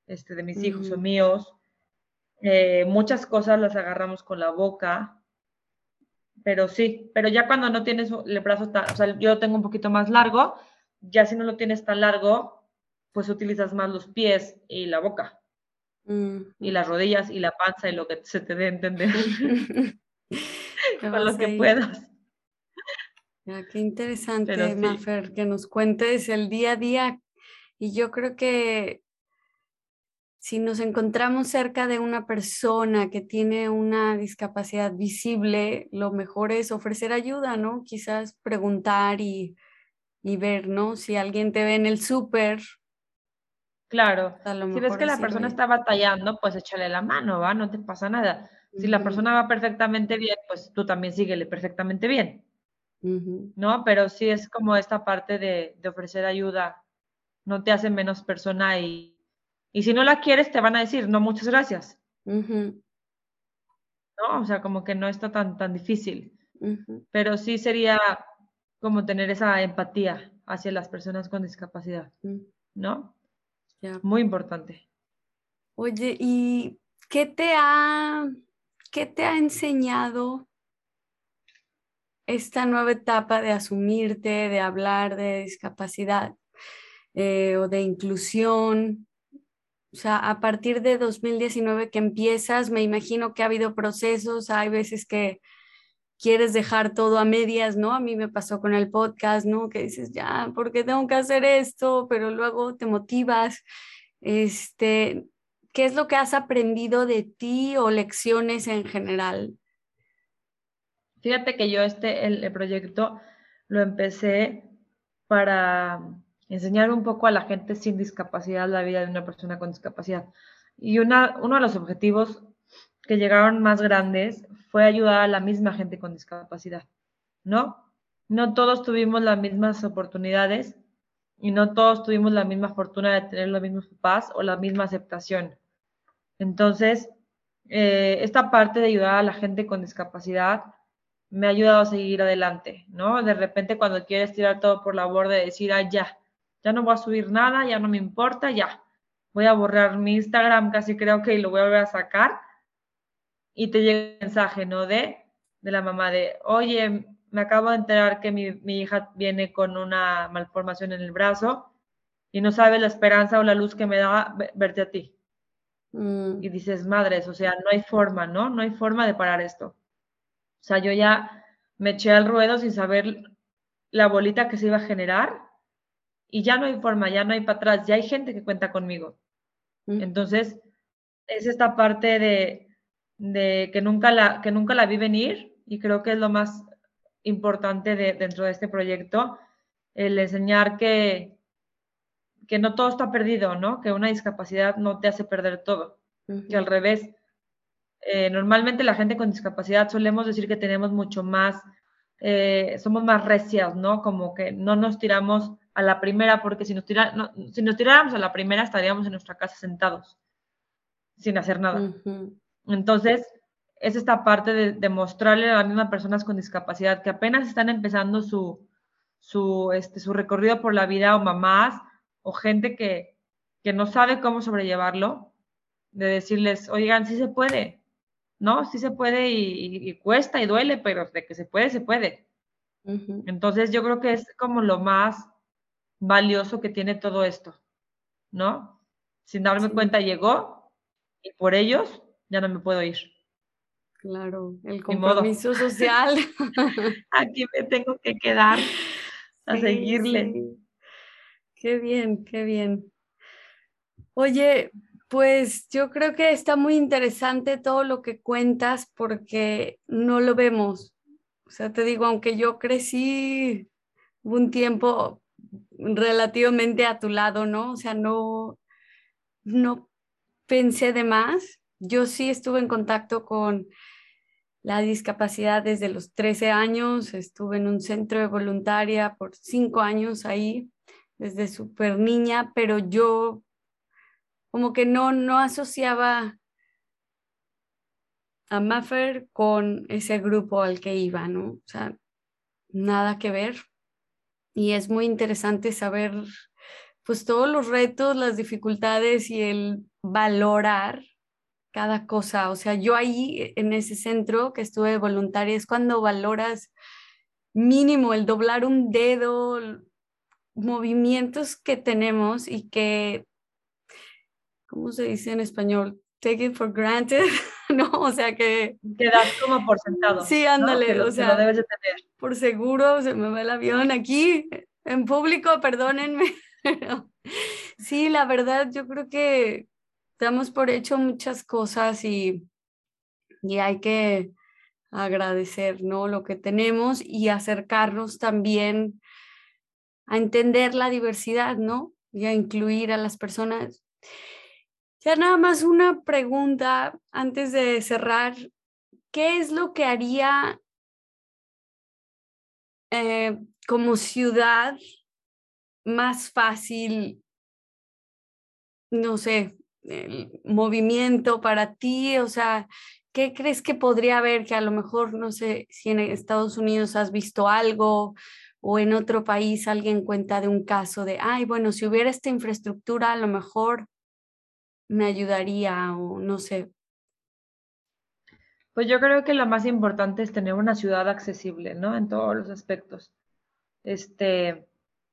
este, de mis hijos o míos. Eh, muchas cosas las agarramos con la boca, pero sí, pero ya cuando no tienes el brazo, tan, o sea, yo tengo un poquito más largo, ya si no lo tienes tan largo, pues utilizas más los pies y la boca. Y las rodillas y la panza y lo que se te dé a entender. con lo que puedas qué interesante, Mafer, que nos cuentes el día a día. Y yo creo que si nos encontramos cerca de una persona que tiene una discapacidad visible, lo mejor es ofrecer ayuda, ¿no? Quizás preguntar y, ver, ¿no? Si alguien te ve en el súper. Claro, si ves que la persona está batallando, pues échale la mano, ¿va? No te pasa nada. Si la persona va perfectamente bien, pues tú también síguele perfectamente bien. ¿no? Pero sí es como esta parte de, ofrecer ayuda, no te hace menos persona y, y, si no la quieres te van a decir, no, muchas gracias. ¿No? O sea, como que no está tan, tan difícil. Pero sí sería como tener esa empatía hacia las personas con discapacidad. ¿no? Muy importante. Oye, ¿y qué te ha, qué te ha enseñado esta nueva etapa de asumirte, de hablar de discapacidad eh, o de inclusión. O sea, a partir de 2019 que empiezas, me imagino que ha habido procesos, hay veces que quieres dejar todo a medias, ¿no? A mí me pasó con el podcast, ¿no? Que dices, ya, ¿por qué tengo que hacer esto? Pero luego te motivas. Este, ¿Qué es lo que has aprendido de ti o lecciones en general? Fíjate que yo este, el, proyecto lo empecé para enseñar un poco a la gente sin discapacidad la vida de una persona con discapacidad. Y una, uno de los objetivos que llegaron más grandes fue ayudar a la misma gente con discapacidad, ¿no? No todos tuvimos las mismas oportunidades y no todos tuvimos la misma fortuna de tener los mismos papás o la misma aceptación. Entonces, eh, esta parte de ayudar a la gente con discapacidad me ha ayudado a seguir adelante, ¿no? De repente cuando quieres tirar todo por la borda decir, ah, ya, ya no voy a subir nada, ya no me importa, ya, voy a borrar mi Instagram, casi creo que lo voy a volver a sacar, y te llega el mensaje, ¿no? De, de la mamá de, oye, me acabo de enterar que mi, hija viene con una malformación en el brazo y no sabe la esperanza o la luz que me da verte a ti. Mm. Y dices, madres, o sea, no hay forma, ¿no? No hay forma de parar esto. O sea, yo ya me eché al ruedo sin saber la bolita que se iba a generar y ya no hay forma, ya no hay para atrás, ya hay gente que cuenta conmigo. Mm. Entonces, es esta parte de, de, que, nunca la, que nunca la vi venir y creo que es lo más importante de, dentro de este proyecto, el enseñar que, que no todo está perdido, ¿no? Que una discapacidad no te hace perder todo, que al revés. Eh, normalmente la gente con discapacidad solemos decir que tenemos mucho más, eh, somos más recias, ¿no? Como que no nos tiramos a la primera, porque si nos, tira, si nos tiráramos a la primera estaríamos en nuestra casa sentados, sin hacer nada. Entonces, es esta parte de, de, mostrarle a las mismas personas con discapacidad que apenas están empezando su, su, este, su recorrido por la vida o mamás o gente que, que no sabe cómo sobrellevarlo, de decirles, oigan, sí se puede, ¿no? Sí se puede y, cuesta y duele, pero de que se puede, se puede. Entonces yo creo que es como lo más valioso que tiene todo esto, ¿no? Sin darme cuenta llegó y por ellos ya no me puedo ir. Claro, el compromiso social. Aquí me tengo que quedar a seguirle. Qué bien, qué bien. Oye, pues yo creo que está muy interesante todo lo que cuentas porque no lo vemos. O sea, te digo, aunque yo crecí un tiempo relativamente a tu lado, ¿no? O sea, no, no pensé de más. Yo sí estuve en contacto con la discapacidad desde los 13 años, estuve en un centro de voluntaria por cinco años ahí desde súper niña, pero yo como que no, no asociaba a Maffer con ese grupo al que iba, ¿no? O sea, nada que ver. Y es muy interesante saber, pues, todos los retos, las dificultades y el valorar cada cosa. O sea, yo ahí en ese centro que estuve voluntaria es cuando valoras mínimo el doblar un dedo, movimientos que tenemos y que, ¿cómo se dice en español? Take it for granted, ¿no? O sea que... Que das como por sentado. Sí, ándale, o sea, debes de tener. por seguro se me va el avión aquí, en público, perdónenme. sí, la verdad, yo creo que damos por hecho muchas cosas y, y hay que agradecer, ¿no? Lo que tenemos y acercarnos también a entender la diversidad, ¿no? Y a incluir a las personas. Ya nada más una pregunta antes de cerrar. ¿Qué es lo que haría eh, como ciudad más fácil, no sé, el movimiento para ti? O sea, ¿qué crees que podría haber que a lo mejor, no sé, si en Estados Unidos has visto algo o en otro país alguien cuenta de un caso de, ay, bueno, si hubiera esta infraestructura, a lo mejor me ayudaría o no sé. Pues yo creo que lo más importante es tener una ciudad accesible, ¿no? En todos los aspectos. Este,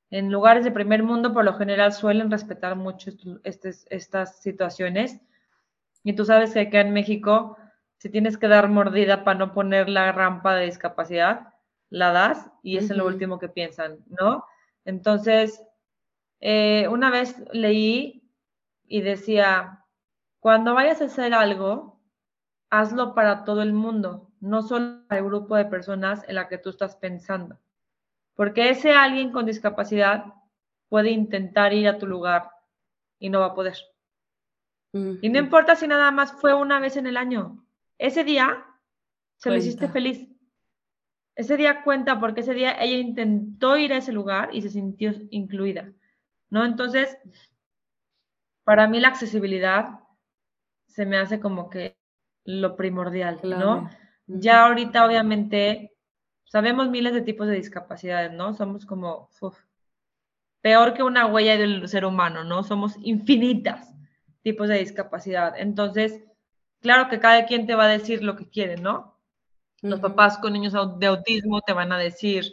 en lugares de primer mundo, por lo general, suelen respetar mucho estas situaciones. Y tú sabes que acá en México, si tienes que dar mordida para no poner la rampa de discapacidad, la das y es lo último que piensan, ¿no? Entonces, eh, una vez leí y decía, cuando vayas a hacer algo, hazlo para todo el mundo, no solo para el grupo de personas en la que tú estás pensando. Porque ese alguien con discapacidad puede intentar ir a tu lugar y no va a poder. Y no importa si nada más fue una vez en el año. Ese día se lo hiciste feliz. Ese día cuenta porque ese día ella intentó ir a ese lugar y se sintió incluida, ¿no? Entonces, para mí la accesibilidad se me hace como que lo primordial, ¿no? Ya ahorita obviamente sabemos miles de tipos de discapacidades, ¿no? Somos como peor que una huella del ser humano, ¿no? Somos infinitas tipos de discapacidad. Entonces, claro que cada quien te va a decir lo que quiere, ¿no? Los papás con niños de autismo te van a decir,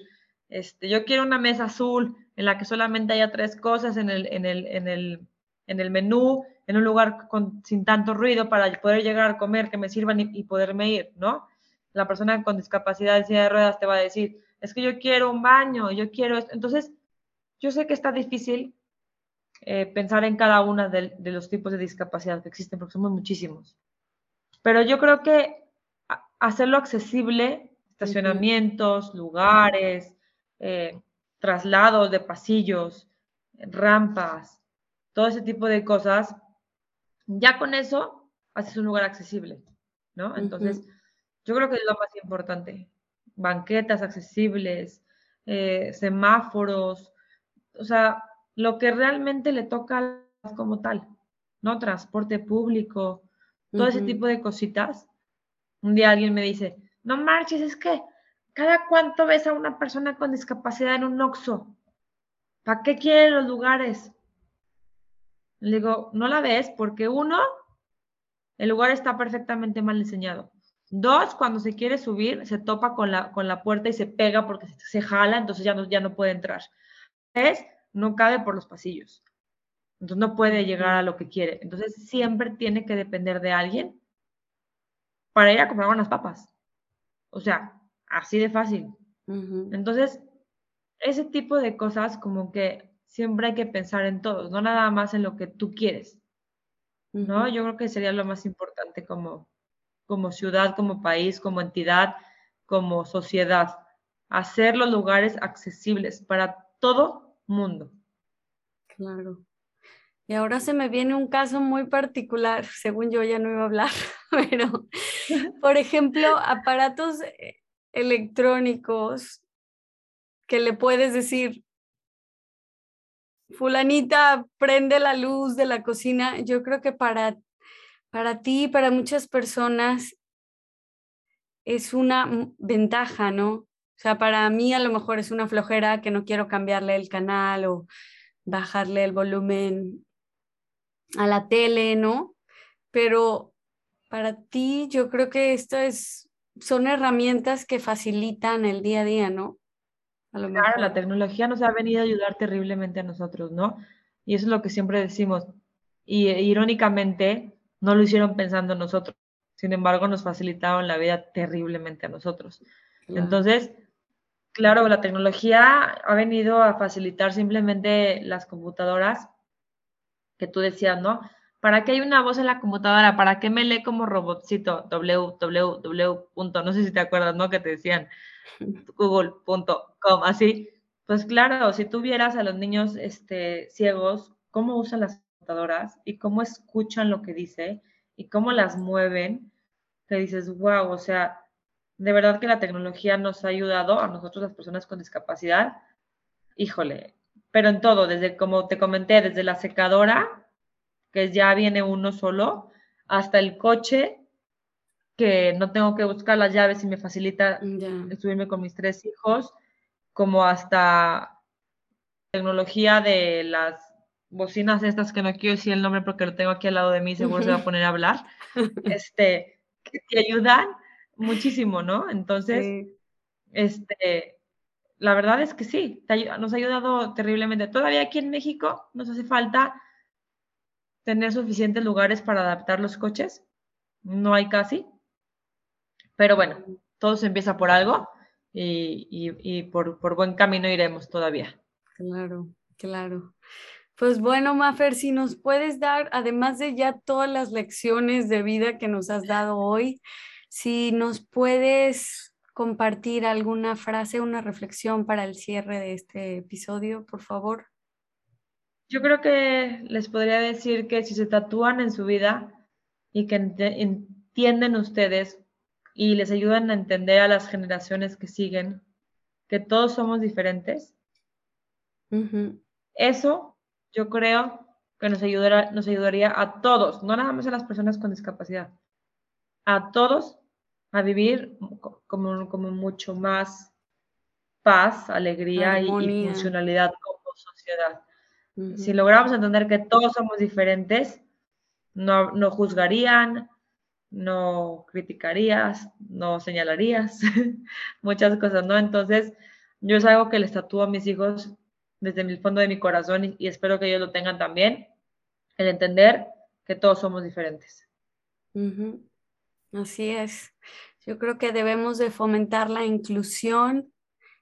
este, yo quiero una mesa azul en la que solamente haya tres cosas en el, en el, en el, en el menú, en un lugar con, sin tanto ruido para poder llegar a comer, que me sirvan y, poderme ir, ¿no? la persona con discapacidad en silla de ruedas te va a decir, es que yo quiero un baño, yo quiero esto. Entonces, yo sé que está difícil eh, pensar en cada uno de, los tipos de discapacidad que existen, porque somos muchísimos. Pero yo creo que hacerlo accesible, estacionamientos, lugares, eh, traslados de pasillos, rampas, todo ese tipo de cosas, ya con eso haces un lugar accesible, ¿no? Entonces, yo creo que es lo más importante. Banquetas accesibles, eh, semáforos, o sea, lo que realmente le toca como tal, ¿no? Transporte público, todo ese tipo de cositas. Un día alguien me dice, no marches, es que cada cuánto ves a una persona con discapacidad en un OXO. ¿Para qué quieren los lugares? Le digo, no la ves porque uno, el lugar está perfectamente mal diseñado. Dos, cuando se quiere subir, se topa con la, con la puerta y se pega porque se, jala, entonces ya no, ya no puede entrar. Tres, no cabe por los pasillos. Entonces no puede llegar a lo que quiere. Entonces siempre tiene que depender de alguien para ir a comprar unas papas. O sea, así de fácil. Entonces, ese tipo de cosas como que siempre hay que pensar en todos, no nada más en lo que tú quieres. ¿No? Yo creo que sería lo más importante como, como ciudad, como país, como entidad, como sociedad. Hacer los lugares accesibles para todo mundo. Claro. Y ahora se me viene un caso muy particular, según yo ya no iba a hablar, pero, por ejemplo, aparatos eh, electrónicos que le puedes decir, fulanita, prende la luz de la cocina. Yo creo que para, para ti, para muchas personas, es una ventaja, ¿no? O sea, para mí a lo mejor es una flojera que no quiero cambiarle el canal o bajarle el volumen a la tele, ¿no? Pero para ti yo creo que esto es, son herramientas que facilitan el día a día, ¿no? Claro, la tecnología nos ha venido a ayudar terriblemente a nosotros, ¿no? Y eso es lo que siempre decimos. Y e, irónicamente, no lo hicieron pensando en nosotros. Sin embargo, nos facilitaron la vida terriblemente a nosotros. Entonces, claro, la tecnología ha venido a facilitar simplemente las computadoras que tú decías, ¿no? ¿Para qué hay una voz en la computadora? ¿Para qué me lee como robotcito? www. No sé si te acuerdas, ¿no? Que te decían google.com, así. Pues claro, si tuvieras a los niños este, ciegos, cómo usan las computadoras y cómo escuchan lo que dice y cómo las mueven, te dices, wow, o sea, de verdad que la tecnología nos ha ayudado a nosotros las personas con discapacidad, híjole, pero en todo, desde como te comenté, desde la secadora, que ya viene uno solo, hasta el coche, que no tengo que buscar las llaves y me facilita subirme con mis tres hijos, como hasta tecnología de las bocinas estas que no quiero decir el nombre porque lo tengo aquí al lado de mí, seguro se va a poner a hablar, este, que te ayudan muchísimo, ¿no? Entonces, este, la verdad es que sí, nos ha ayudado terriblemente. Todavía aquí en México nos hace falta tener suficientes lugares para adaptar los coches, no hay casi, pero bueno, todo se empieza por algo y, por, por, buen camino iremos todavía. Claro, claro. Pues bueno, Mafer, si nos puedes dar, además de ya todas las lecciones de vida que nos has dado hoy, si nos puedes compartir alguna frase, una reflexión para el cierre de este episodio, por favor. Yo creo que les podría decir que si se tatúan en su vida y que entienden ustedes y les ayudan a entender a las generaciones que siguen que todos somos diferentes. Eso yo creo que nos, ayudará, nos ayudaría a todos, no nada más a las personas con discapacidad, a todos a vivir como, como mucho más paz, alegría y, funcionalidad como sociedad. Si logramos entender que todos somos diferentes, no, no juzgarían, no criticarías, no señalarías, muchas cosas, ¿no? Entonces, yo es algo que les tatúo a mis hijos desde el fondo de mi corazón y, espero que ellos lo tengan también, el entender que todos somos diferentes. Así es. Yo creo que debemos de fomentar la inclusión,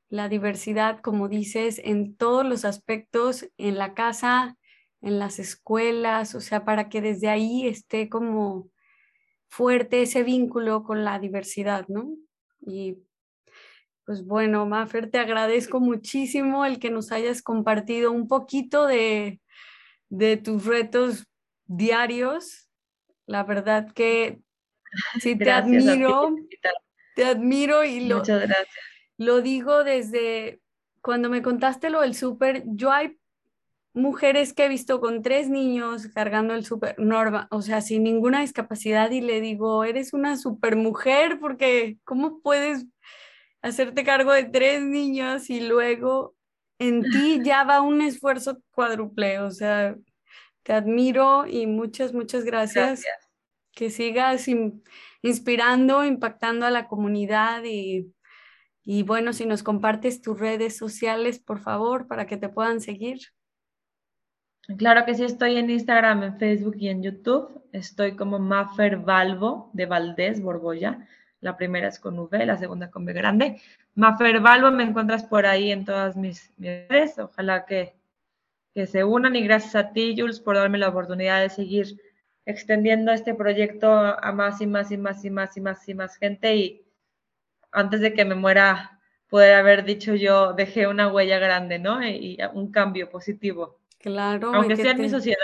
la diversidad, como dices, en todos los aspectos, en la casa, en las escuelas, o sea, para que desde ahí esté como fuerte ese vínculo con la diversidad, ¿no? Y pues bueno, Mafer, te agradezco muchísimo el que nos hayas compartido un poquito de, de tus retos diarios. La verdad que sí te admiro, te admiro y lo, lo digo desde cuando me contaste lo del súper, yo hay mujeres que he visto con tres niños cargando el súper, norma, o sea, sin ninguna discapacidad y le digo, eres una super mujer porque ¿cómo puedes hacerte cargo de tres niños y luego en ti ya va un esfuerzo cuádruple? O sea, te admiro y muchas, muchas gracias. Que sigas inspirando, impactando a la comunidad y, y bueno, si nos compartes tus redes sociales, por favor, para que te puedan seguir. Claro que sí, estoy en Instagram, en Facebook y en YouTube. Estoy como Maffer Valvo de Valdés, Borgoya. La primera es con V, la segunda con B grande. Maffer Valvo, me encuentras por ahí en todas mis, redes. Ojalá que, que se unan y gracias a ti, Jules, por darme la oportunidad de seguir extendiendo este proyecto a más y más y más y más y más y más gente. Y antes de que me muera, poder haber dicho yo, dejé una huella grande, ¿no? y un cambio positivo. Claro. Aunque sea en mi sociedad.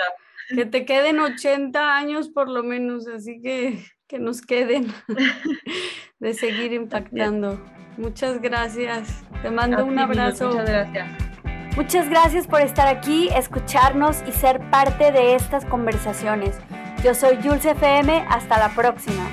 Que te queden 80 años por lo menos, así que que nos queden de seguir impactando. Muchas gracias. Te mando un abrazo. Muchas gracias. Muchas gracias por estar aquí, escucharnos y ser parte de estas conversaciones. Yo soy Jules FM. Hasta la próxima.